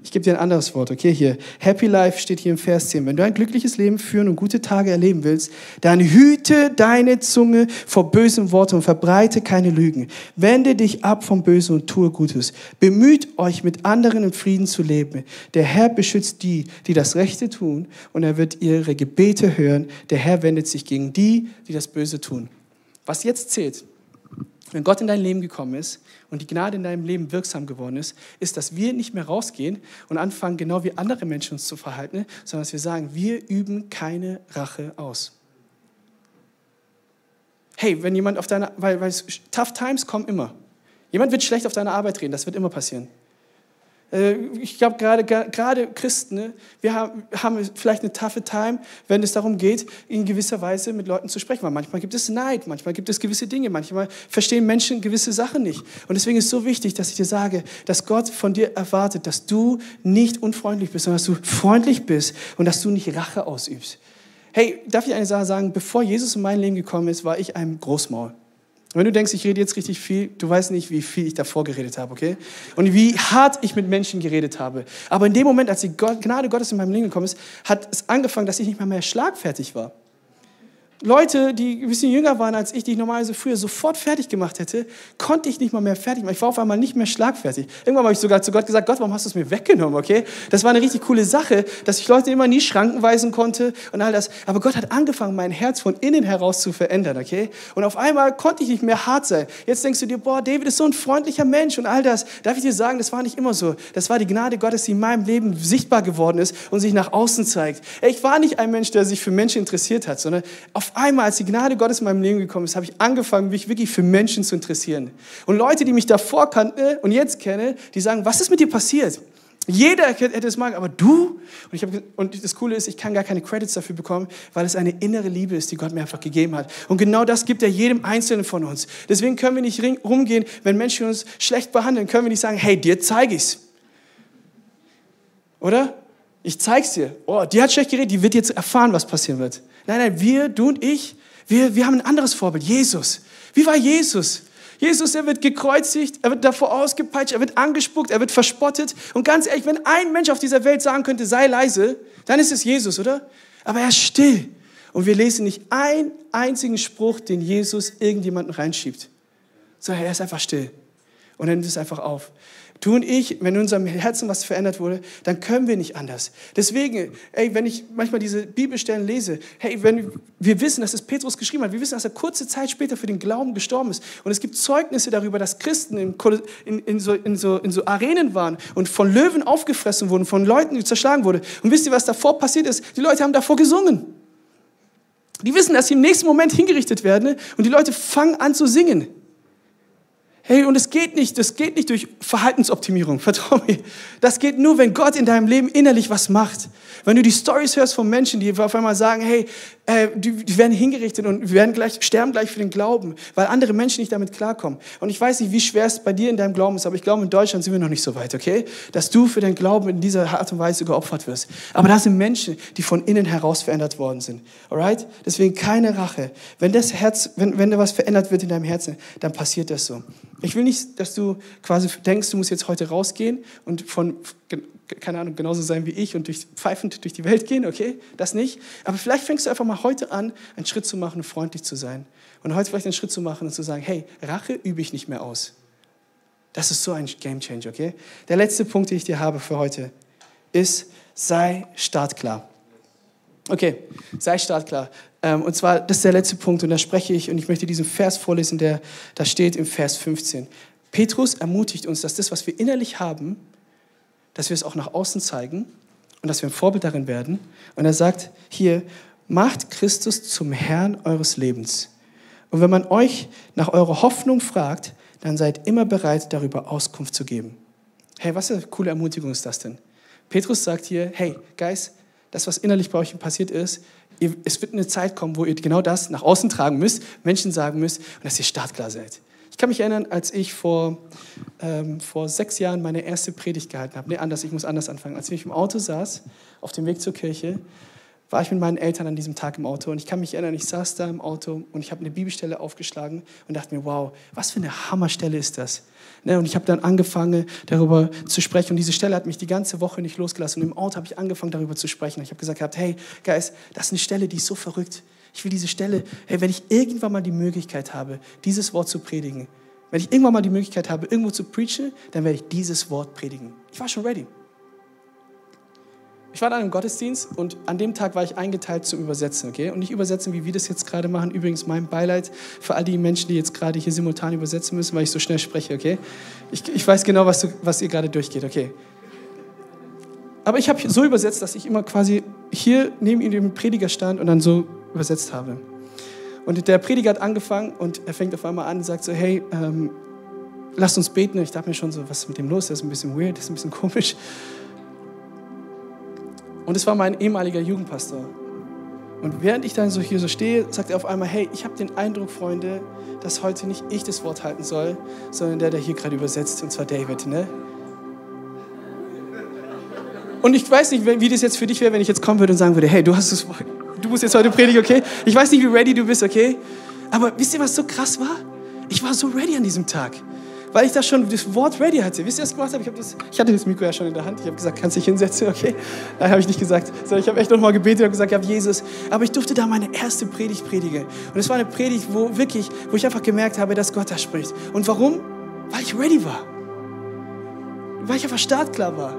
Ich gebe dir ein anderes Wort, okay? Hier, Happy Life steht hier im Vers 10. Wenn du ein glückliches Leben führen und gute Tage erleben willst, dann hüte deine Zunge vor bösen Worten und verbreite keine Lügen. Wende dich ab vom Bösen und tue Gutes. Bemüht euch, mit anderen im Frieden zu leben. Der Herr beschützt die, die das Rechte tun, und er wird ihre Gebete hören. Der Herr wendet sich gegen die, die das Böse tun. Was jetzt zählt, wenn Gott in dein Leben gekommen ist und die Gnade in deinem Leben wirksam geworden ist, ist, dass wir nicht mehr rausgehen und anfangen, genau wie andere Menschen uns zu verhalten, sondern dass wir sagen, wir üben keine Rache aus. Hey, wenn jemand auf deiner, weil, weil Tough Times kommen immer. Jemand wird schlecht auf deiner Arbeit reden, das wird immer passieren. Äh, ich glaube, gerade, gerade Christen, ne, wir haben, vielleicht eine taffe Time, wenn es darum geht, in gewisser Weise mit Leuten zu sprechen. Weil manchmal gibt es Neid, manchmal gibt es gewisse Dinge, manchmal verstehen Menschen gewisse Sachen nicht. Und deswegen ist es so wichtig, dass ich dir sage, dass Gott von dir erwartet, dass du nicht unfreundlich bist, sondern dass du freundlich bist und dass du nicht Rache ausübst. Hey, darf ich eine Sache sagen? Bevor Jesus in mein Leben gekommen ist, war ich ein Großmaul. Wenn du denkst, ich rede jetzt richtig viel, du weißt nicht, wie viel ich davor geredet habe, okay? Und wie hart ich mit Menschen geredet habe. Aber in dem Moment, als die Gnade Gottes in meinem Leben gekommen ist, hat es angefangen, dass ich nicht mehr, mehr schlagfertig war. Leute, die ein bisschen jünger waren als ich, die ich normalerweise früher sofort fertig gemacht hätte, konnte ich nicht mal mehr fertig machen. Ich war auf einmal nicht mehr schlagfertig. Irgendwann habe ich sogar zu Gott gesagt, Gott, warum hast du es mir weggenommen, okay? Das war eine richtig coole Sache, dass ich Leute immer in die Schranken weisen konnte und all das. Aber Gott hat angefangen, mein Herz von innen heraus zu verändern, okay? Und auf einmal konnte ich nicht mehr hart sein. Jetzt denkst du dir, boah, David ist so ein freundlicher Mensch und all das. Darf ich dir sagen, das war nicht immer so. Das war die Gnade Gottes, die in meinem Leben sichtbar geworden ist und sich nach außen zeigt. Ich war nicht ein Mensch, der sich für Menschen interessiert hat, sondern auf auf einmal, als die Gnade Gottes in meinem Leben gekommen ist, habe ich angefangen, mich wirklich für Menschen zu interessieren. Und Leute, die mich davor kannten und jetzt kenne, die sagen, was ist mit dir passiert? Jeder hätte es mal, aber du? Und, ich hab, und das Coole ist, ich kann gar keine Credits dafür bekommen, weil es eine innere Liebe ist, die Gott mir einfach gegeben hat. Und genau das gibt er jedem Einzelnen von uns. Deswegen können wir nicht rumgehen, wenn Menschen uns schlecht behandeln, können wir nicht sagen, hey, dir zeige ich's. Oder? Ich zeig's dir. Oh, die hat schlecht geredet, die wird jetzt erfahren, was passieren wird. Nein, nein, wir, du und ich, wir, wir haben ein anderes Vorbild. Jesus. Wie war Jesus? Jesus, er wird gekreuzigt, er wird davor ausgepeitscht, er wird angespuckt, er wird verspottet. Und ganz ehrlich, wenn ein Mensch auf dieser Welt sagen könnte, sei leise, dann ist es Jesus, oder? Aber er ist still. Und wir lesen nicht einen einzigen Spruch, den Jesus irgendjemanden reinschiebt. Sondern er ist einfach still. Und er nimmt es einfach auf. Du und ich, wenn in unserem Herzen was verändert wurde, dann können wir nicht anders. Deswegen, ey, wenn ich manchmal diese Bibelstellen lese, hey, wenn wir wissen, dass es Petrus geschrieben hat, wir wissen, dass er kurze Zeit später für den Glauben gestorben ist. Und es gibt Zeugnisse darüber, dass Christen in, in, in, so, in, so, so Arenen waren und von Löwen aufgefressen wurden, von Leuten zerschlagen wurde. Und wisst ihr, was davor passiert ist? Die Leute haben davor gesungen. Die wissen, dass sie im nächsten Moment hingerichtet werden und die Leute fangen an zu singen. Hey, und es geht nicht, das geht nicht durch Verhaltensoptimierung, vertrau mir. Das geht nur, wenn Gott in deinem Leben innerlich was macht. Wenn du die Stories hörst von Menschen, die auf einmal sagen, hey, äh, die, die werden hingerichtet und werden gleich, sterben gleich für den Glauben, weil andere Menschen nicht damit klarkommen. Und ich weiß nicht, wie schwer es bei dir in deinem Glauben ist, aber ich glaube, in Deutschland sind wir noch nicht so weit, okay? Dass du für deinen Glauben in dieser Art und Weise geopfert wirst. Aber da sind Menschen, die von innen heraus verändert worden sind. Alright? Deswegen keine Rache. Wenn das Herz, wenn, wenn da was verändert wird in deinem Herzen, dann passiert das so. Ich will nicht, dass du quasi denkst, du musst jetzt heute rausgehen und von, keine Ahnung, genauso sein wie ich und durch, pfeifend durch die Welt gehen, okay? Das nicht. Aber vielleicht fängst du einfach mal heute an, einen Schritt zu machen und freundlich zu sein. Und heute vielleicht einen Schritt zu machen und zu sagen, hey, Rache übe ich nicht mehr aus. Das ist so ein Game Changer, okay? Der letzte Punkt, den ich dir habe für heute, ist, sei startklar. Okay, sei startklar. Ähm, und zwar, das ist der letzte Punkt und da spreche ich und ich möchte diesen Vers vorlesen, der da steht im Vers 15. Petrus ermutigt uns, dass das, was wir innerlich haben, dass wir es auch nach außen zeigen und dass wir ein Vorbild darin werden. Und er sagt hier, macht Christus zum Herrn eures Lebens. Und wenn man euch nach eurer Hoffnung fragt, dann seid immer bereit, darüber Auskunft zu geben. Hey, was für eine coole Ermutigung ist das denn? Petrus sagt hier, hey, Geist, das, was innerlich bei euch passiert ist, es wird eine Zeit kommen, wo ihr genau das nach außen tragen müsst, Menschen sagen müsst und dass ihr startklar seid. Ich kann mich erinnern, als ich vor, ähm, vor sechs Jahren meine erste Predigt gehalten habe. Nee, anders, ich muss anders anfangen. Als ich im Auto saß, auf dem Weg zur Kirche, war ich mit meinen Eltern an diesem Tag im Auto und ich kann mich erinnern, ich saß da im Auto und ich habe eine Bibelstelle aufgeschlagen und dachte mir, wow, was für eine Hammerstelle ist das? Ne, und ich habe dann angefangen, darüber zu sprechen und diese Stelle hat mich die ganze Woche nicht losgelassen und im Auto habe ich angefangen, darüber zu sprechen. Ich habe gesagt, hey, Geist, das ist eine Stelle, die ist so verrückt. Ich will diese Stelle, hey, wenn ich irgendwann mal die Möglichkeit habe, dieses Wort zu predigen, wenn ich irgendwann mal die Möglichkeit habe, irgendwo zu preachen, dann werde ich dieses Wort predigen. Ich war schon ready. Ich war dann im Gottesdienst und an dem Tag war ich eingeteilt zum Übersetzen, okay? Und nicht übersetzen, wie wir das jetzt gerade machen. Übrigens mein Beileid für all die Menschen, die jetzt gerade hier simultan übersetzen müssen, weil ich so schnell spreche, okay? Ich, ich weiß genau, was, du, was ihr gerade durchgeht, okay? Aber ich habe so übersetzt, dass ich immer quasi hier neben dem Prediger stand und dann so übersetzt habe. Und der Prediger hat angefangen und er fängt auf einmal an und sagt so, hey, ähm, lasst uns beten. Und ich dachte mir schon so, was ist mit dem los? Das ist ein bisschen weird, das ist ein bisschen komisch. Und es war mein ehemaliger Jugendpastor. Und während ich dann so hier so stehe, sagt er auf einmal, hey, ich habe den Eindruck, Freunde, dass heute nicht ich das Wort halten soll, sondern der, der hier gerade übersetzt, und zwar David, ne? Und ich weiß nicht, wie das jetzt für dich wäre, wenn ich jetzt kommen würde und sagen würde, hey, du hast das Wort, du musst jetzt heute predigen, okay? Ich weiß nicht, wie ready du bist, okay? Aber wisst ihr, was so krass war? Ich war so ready an diesem Tag weil ich da schon das Wort ready hatte. Wisst ihr, was ich gemacht habe? Ich, hab das, ich hatte das Mikro ja schon in der Hand. Ich habe gesagt, kannst dich hinsetzen, okay? Nein, habe ich nicht gesagt. Sondern ich habe echt nochmal gebetet und gesagt, ja, Jesus. Aber ich durfte da meine erste Predigt predigen. Und es war eine Predigt, wo wirklich, wo ich einfach gemerkt habe, dass Gott da spricht. Und warum? Weil ich ready war. Weil ich einfach startklar war.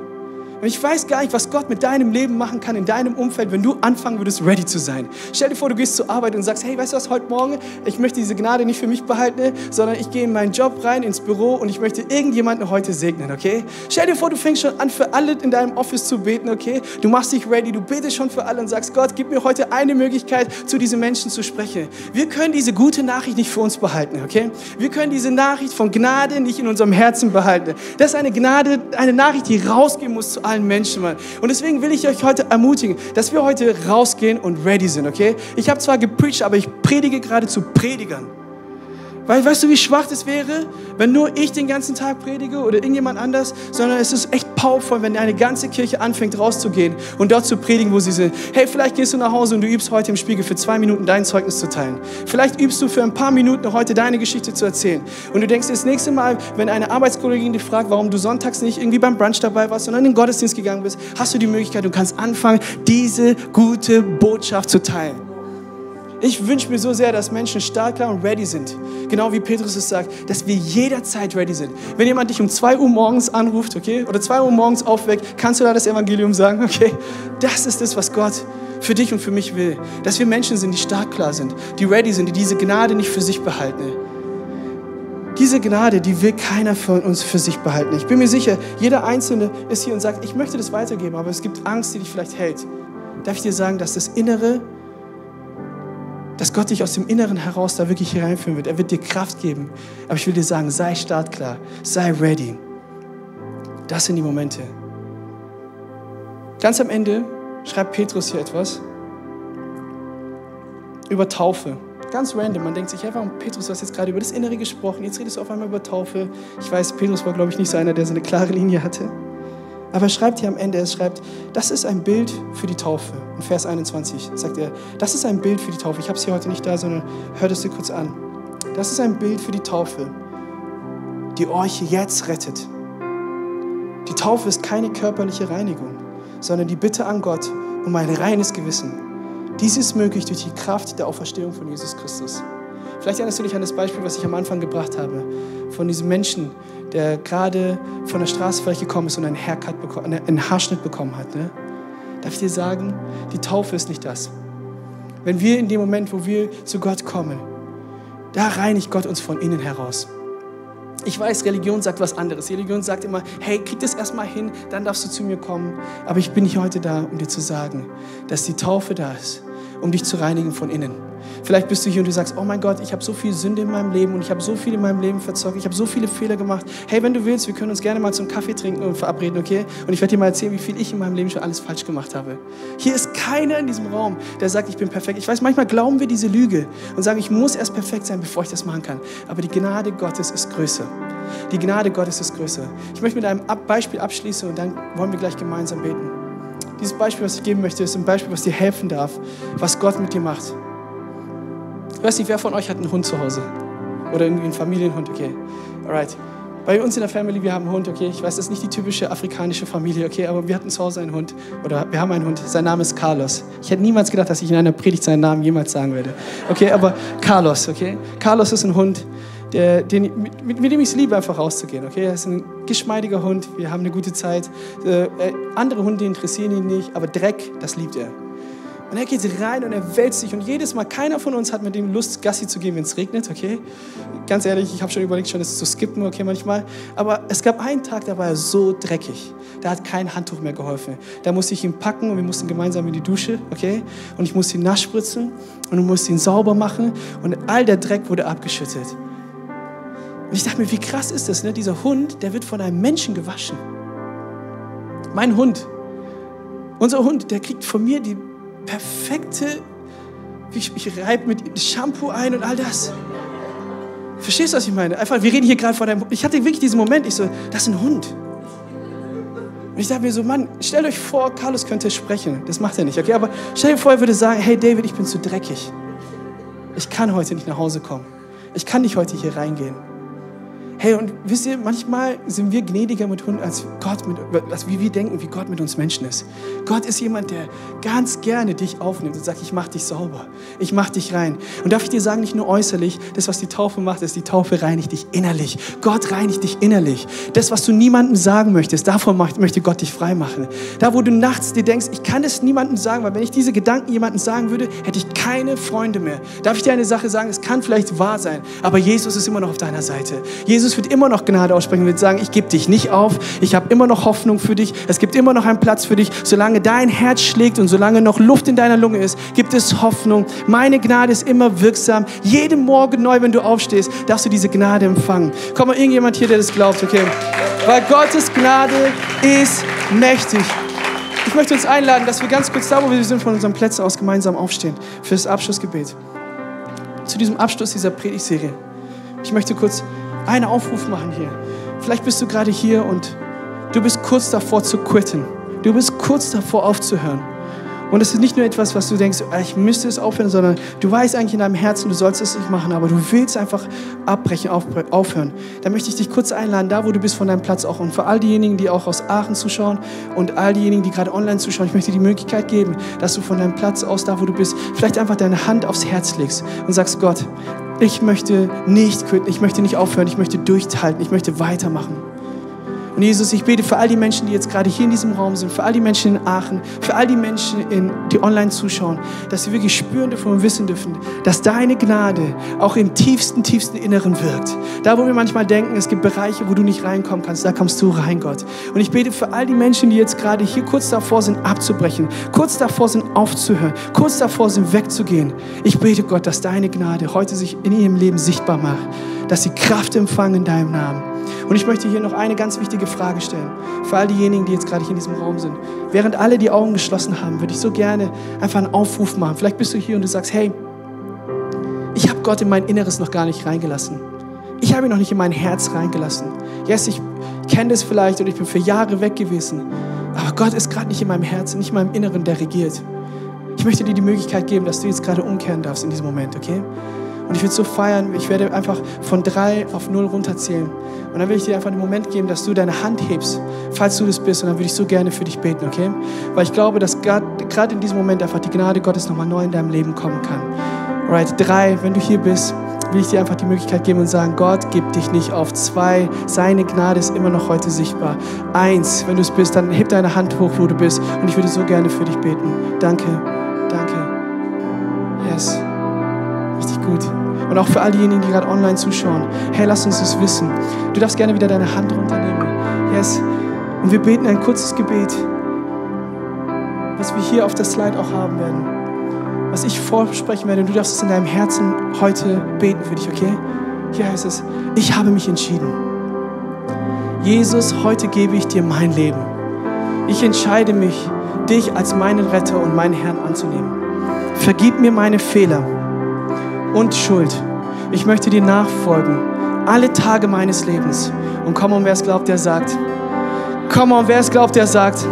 Und ich weiß gar nicht, was Gott mit deinem Leben machen kann, in deinem Umfeld, wenn du anfangen würdest, ready zu sein. Stell dir vor, du gehst zur Arbeit und sagst, hey, weißt du was, heute Morgen, ich möchte diese Gnade nicht für mich behalten, sondern ich gehe in meinen Job rein, ins Büro und ich möchte irgendjemanden heute segnen, okay? Stell dir vor, du fängst schon an, für alle in deinem Office zu beten, okay? Du machst dich ready, du betest schon für alle und sagst, Gott, gib mir heute eine Möglichkeit, zu diesen Menschen zu sprechen. Wir können diese gute Nachricht nicht für uns behalten, okay? Wir können diese Nachricht von Gnade nicht in unserem Herzen behalten. Das ist eine Gnade, eine Nachricht, die rausgehen muss zu allen Menschen, Mann. Und deswegen will ich euch heute ermutigen, dass wir heute rausgehen und ready sind, okay? Ich habe zwar gepreacht, aber ich predige gerade zu Predigern. Weil weißt du, wie schwach das wäre, wenn nur ich den ganzen Tag predige oder irgendjemand anders, sondern es ist echt powerful, wenn eine ganze Kirche anfängt rauszugehen und dort zu predigen, wo sie sind. Hey, vielleicht gehst du nach Hause und du übst heute im Spiegel für zwei Minuten dein Zeugnis zu teilen. Vielleicht übst du für ein paar Minuten heute deine Geschichte zu erzählen. Und du denkst das nächste Mal, wenn eine Arbeitskollegin dich fragt, warum du sonntags nicht irgendwie beim Brunch dabei warst, sondern in den Gottesdienst gegangen bist, hast du die Möglichkeit, du kannst anfangen, diese gute Botschaft zu teilen. Ich wünsche mir so sehr, dass Menschen startklar und ready sind. Genau wie Petrus es sagt, dass wir jederzeit ready sind. Wenn jemand dich um 2 Uhr morgens anruft, okay, oder 2 Uhr morgens aufweckt, kannst du da das Evangelium sagen, okay? Das ist das, was Gott für dich und für mich will. Dass wir Menschen sind, die startklar sind, die ready sind, die diese Gnade nicht für sich behalten. Diese Gnade, die will keiner von uns für sich behalten. Ich bin mir sicher, jeder Einzelne ist hier und sagt, ich möchte das weitergeben, aber es gibt Angst, die dich vielleicht hält. Darf ich dir sagen, dass das Innere dass Gott dich aus dem Inneren heraus da wirklich hereinführen wird. Er wird dir Kraft geben. Aber ich will dir sagen, sei startklar, sei ready. Das sind die Momente. Ganz am Ende schreibt Petrus hier etwas über Taufe. Ganz random. Man denkt sich, hey, warum Petrus, du hast jetzt gerade über das Innere gesprochen, jetzt redest du auf einmal über Taufe. Ich weiß, Petrus war, glaube ich, nicht so einer, der so eine klare Linie hatte. Aber er schreibt hier am Ende, er schreibt, das ist ein Bild für die Taufe. In Vers 21 sagt er, das ist ein Bild für die Taufe. Ich habe es hier heute nicht da, sondern hört es dir kurz an. Das ist ein Bild für die Taufe, die euch jetzt rettet. Die Taufe ist keine körperliche Reinigung, sondern die Bitte an Gott um ein reines Gewissen. Dies ist möglich durch die Kraft der Auferstehung von Jesus Christus. Vielleicht erinnerst du dich an das Beispiel, was ich am Anfang gebracht habe, von diesem Menschen, der gerade von der Straße vielleicht gekommen ist und einen, Haircut einen Haarschnitt bekommen hat. Ne? Darf ich dir sagen, die Taufe ist nicht das. Wenn wir in dem Moment, wo wir zu Gott kommen, da reinigt Gott uns von innen heraus. Ich weiß, Religion sagt was anderes. Religion sagt immer, hey, krieg das erstmal hin, dann darfst du zu mir kommen. Aber ich bin nicht heute da, um dir zu sagen, dass die Taufe da ist, um dich zu reinigen von innen. Vielleicht bist du hier und du sagst, oh mein Gott, ich habe so viel Sünde in meinem Leben und ich habe so viel in meinem Leben verzockt, ich habe so viele Fehler gemacht. Hey, wenn du willst, wir können uns gerne mal zum Kaffee trinken und verabreden, okay? Und ich werde dir mal erzählen, wie viel ich in meinem Leben schon alles falsch gemacht habe. Hier ist keiner in diesem Raum, der sagt, ich bin perfekt. Ich weiß, manchmal glauben wir diese Lüge und sagen, ich muss erst perfekt sein, bevor ich das machen kann. Aber die Gnade Gottes ist größer. Die Gnade Gottes ist größer. Ich möchte mit einem Beispiel abschließen und dann wollen wir gleich gemeinsam beten. Dieses Beispiel, was ich geben möchte, ist ein Beispiel, was dir helfen darf, was Gott mit dir macht. Ich weiß nicht, wer von euch hat einen Hund zu Hause? Oder irgendwie einen Familienhund, okay. Alright. Bei uns in der Family, wir haben einen Hund, okay. Ich weiß, das ist nicht die typische afrikanische Familie, okay, aber wir hatten zu Hause einen Hund. Oder wir haben einen Hund. Sein Name ist Carlos. Ich hätte niemals gedacht, dass ich in einer Predigt seinen Namen jemals sagen werde. Okay, aber Carlos, okay. Carlos ist ein Hund, der, den, mit, mit, dem ich es liebe, einfach rauszugehen. Okay? Er ist ein geschmeidiger Hund, wir haben eine gute Zeit. Äh, äh andere Hunde interessieren ihn nicht, aber Dreck, das liebt er. Und er geht rein und er wälzt sich. Und jedes Mal, keiner von uns hat mit dem Lust, Gassi zu gehen, wenn es regnet, okay? Ganz ehrlich, ich habe schon überlegt, schon das zu skippen, okay, manchmal. Aber es gab einen Tag, da war er so dreckig. Da hat kein Handtuch mehr geholfen. Da musste ich ihn packen und wir mussten gemeinsam in die Dusche, okay? Und ich musste ihn nass spritzen und du musst ihn sauber machen. Und all der Dreck wurde abgeschüttet. Und ich dachte mir, wie krass ist das, ne? Dieser Hund, der wird von einem Menschen gewaschen. Mein Hund, unser Hund, der kriegt von mir die perfekte, ich, ich reibe mit Shampoo ein und all das. Verstehst du, was ich meine? Einfach, wir reden hier gerade von einem, ich hatte wirklich diesen Moment, ich so, das ist ein Hund. Und ich dachte mir so, Mann, stellt euch vor, Carlos könnte sprechen. Das macht er nicht, okay? Aber stell dir vor, er würde sagen, hey David, ich bin zu dreckig. Ich kann heute nicht nach Hause kommen. Ich kann nicht heute hier reingehen. Hey, und wisst ihr, manchmal sind wir gnädiger mit Hunden, als Gott mit, als wie wir denken, wie Gott mit uns Menschen ist. Gott ist jemand, der ganz gerne dich aufnimmt und sagt, ich mach dich sauber, ich mach dich rein. Und darf ich dir sagen, nicht nur äußerlich, das, was die Taufe macht, ist, die Taufe reinigt dich innerlich. Gott reinigt dich innerlich. Das, was du niemandem sagen möchtest, davon möchte Gott dich frei machen. Da, wo du nachts dir denkst, ich kann es niemandem sagen, weil wenn ich diese Gedanken jemandem sagen würde, hätte ich keine Freunde mehr. Darf ich dir eine Sache sagen? Es kann vielleicht wahr sein, aber Jesus ist immer noch auf deiner Seite. Jesus Jesus wird immer noch Gnade aussprechen, wird sagen, ich gebe dich nicht auf, ich habe immer noch Hoffnung für dich, es gibt immer noch einen Platz für dich. Solange dein Herz schlägt und solange noch Luft in deiner Lunge ist, gibt es Hoffnung. Meine Gnade ist immer wirksam. Jeden Morgen neu, wenn du aufstehst, darfst du diese Gnade empfangen. Komm mal, irgendjemand hier, der das glaubt, okay? Weil Gottes Gnade ist mächtig. Ich möchte uns einladen, dass wir ganz kurz da, wo wir sind, von unseren Plätzen aus gemeinsam aufstehen für das Abschlussgebet. Zu diesem Abschluss dieser Predigtserie. Ich möchte kurz einen Aufruf machen hier. Vielleicht bist du gerade hier und du bist kurz davor zu quitten. Du bist kurz davor aufzuhören. Und es ist nicht nur etwas, was du denkst, ah, ich müsste es aufhören, sondern du weißt eigentlich in deinem Herzen, du sollst es nicht machen, aber du willst einfach abbrechen, aufhören. Da möchte ich dich kurz einladen, da wo du bist von deinem Platz auch. Und für all diejenigen, die auch aus Aachen zuschauen und all diejenigen, die gerade online zuschauen, ich möchte dir die Möglichkeit geben, dass du von deinem Platz aus, da wo du bist, vielleicht einfach deine Hand aufs Herz legst und sagst, Gott, ich möchte nicht quitten, ich möchte nicht aufhören, ich möchte durchhalten, ich möchte weitermachen. Und Jesus, ich bete für all die Menschen, die jetzt gerade hier in diesem Raum sind, für all die Menschen in Aachen, für all die Menschen, in, die online zuschauen, dass sie wirklich spüren dürfen und wissen dürfen, dass deine Gnade auch im tiefsten, tiefsten Inneren wirkt. Da, wo wir manchmal denken, es gibt Bereiche, wo du nicht reinkommen kannst, da kommst du rein, Gott. Und ich bete für all die Menschen, die jetzt gerade hier kurz davor sind, abzubrechen, kurz davor sind, aufzuhören, kurz davor sind, wegzugehen. Ich bete, Gott, dass deine Gnade heute sich in ihrem Leben sichtbar macht, dass sie Kraft empfangen in deinem Namen. Und ich möchte hier noch eine ganz wichtige Frage stellen. Für all diejenigen, die jetzt gerade hier in diesem Raum sind. Während alle die Augen geschlossen haben, würde ich so gerne einfach einen Aufruf machen. Vielleicht bist du hier und du sagst, hey, ich habe Gott in mein Inneres noch gar nicht reingelassen. Ich habe ihn noch nicht in mein Herz reingelassen. Yes, ich kenne das vielleicht und ich bin für Jahre weg gewesen. Aber Gott ist gerade nicht in meinem Herzen, nicht in meinem Inneren, der regiert. Ich möchte dir die Möglichkeit geben, dass du jetzt gerade umkehren darfst in diesem Moment, okay? Und ich würde so feiern, ich werde einfach von drei auf null runterzählen. Und dann will ich dir einfach einen Moment geben, dass du deine Hand hebst, falls du das bist. Und dann würde ich so gerne für dich beten, okay? Weil ich glaube, dass gerade in diesem Moment einfach die Gnade Gottes nochmal neu in deinem Leben kommen kann. Alright, drei, wenn du hier bist, will ich dir einfach die Möglichkeit geben und sagen, Gott gibt dich nicht auf. Zwei, seine Gnade ist immer noch heute sichtbar. Eins, wenn du es bist, dann heb deine Hand hoch, wo du bist. Und ich würde so gerne für dich beten. Danke, danke. Yes. Richtig gut. Und auch für all diejenigen, die gerade online zuschauen. Hey, lass uns das wissen. Du darfst gerne wieder deine Hand runternehmen. Yes. Und wir beten ein kurzes Gebet, was wir hier auf der Slide auch haben werden. Was ich vorsprechen werde. Und du darfst es in deinem Herzen heute beten für dich, okay? Hier heißt es, ich habe mich entschieden. Jesus, heute gebe ich dir mein Leben. Ich entscheide mich, dich als meinen Retter und meinen Herrn anzunehmen. Vergib mir meine Fehler und Schuld. Ich möchte dir nachfolgen, alle Tage meines Lebens. Und komm on, wer es glaubt, der sagt. Komm on, wer es glaubt, der sagt.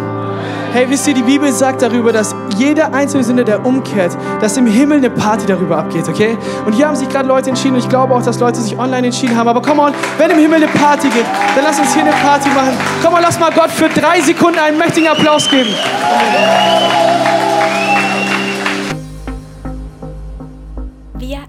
Hey, wisst ihr, die Bibel sagt darüber, dass jeder einzelne Sünder, der umkehrt, dass im Himmel eine Party darüber abgeht, okay? Und hier haben sich gerade Leute entschieden und ich glaube auch, dass Leute sich online entschieden haben. Aber komm on, wenn im Himmel eine Party geht, dann lass uns hier eine Party machen. Komm on, lass mal Gott für drei Sekunden einen mächtigen Applaus geben. Wir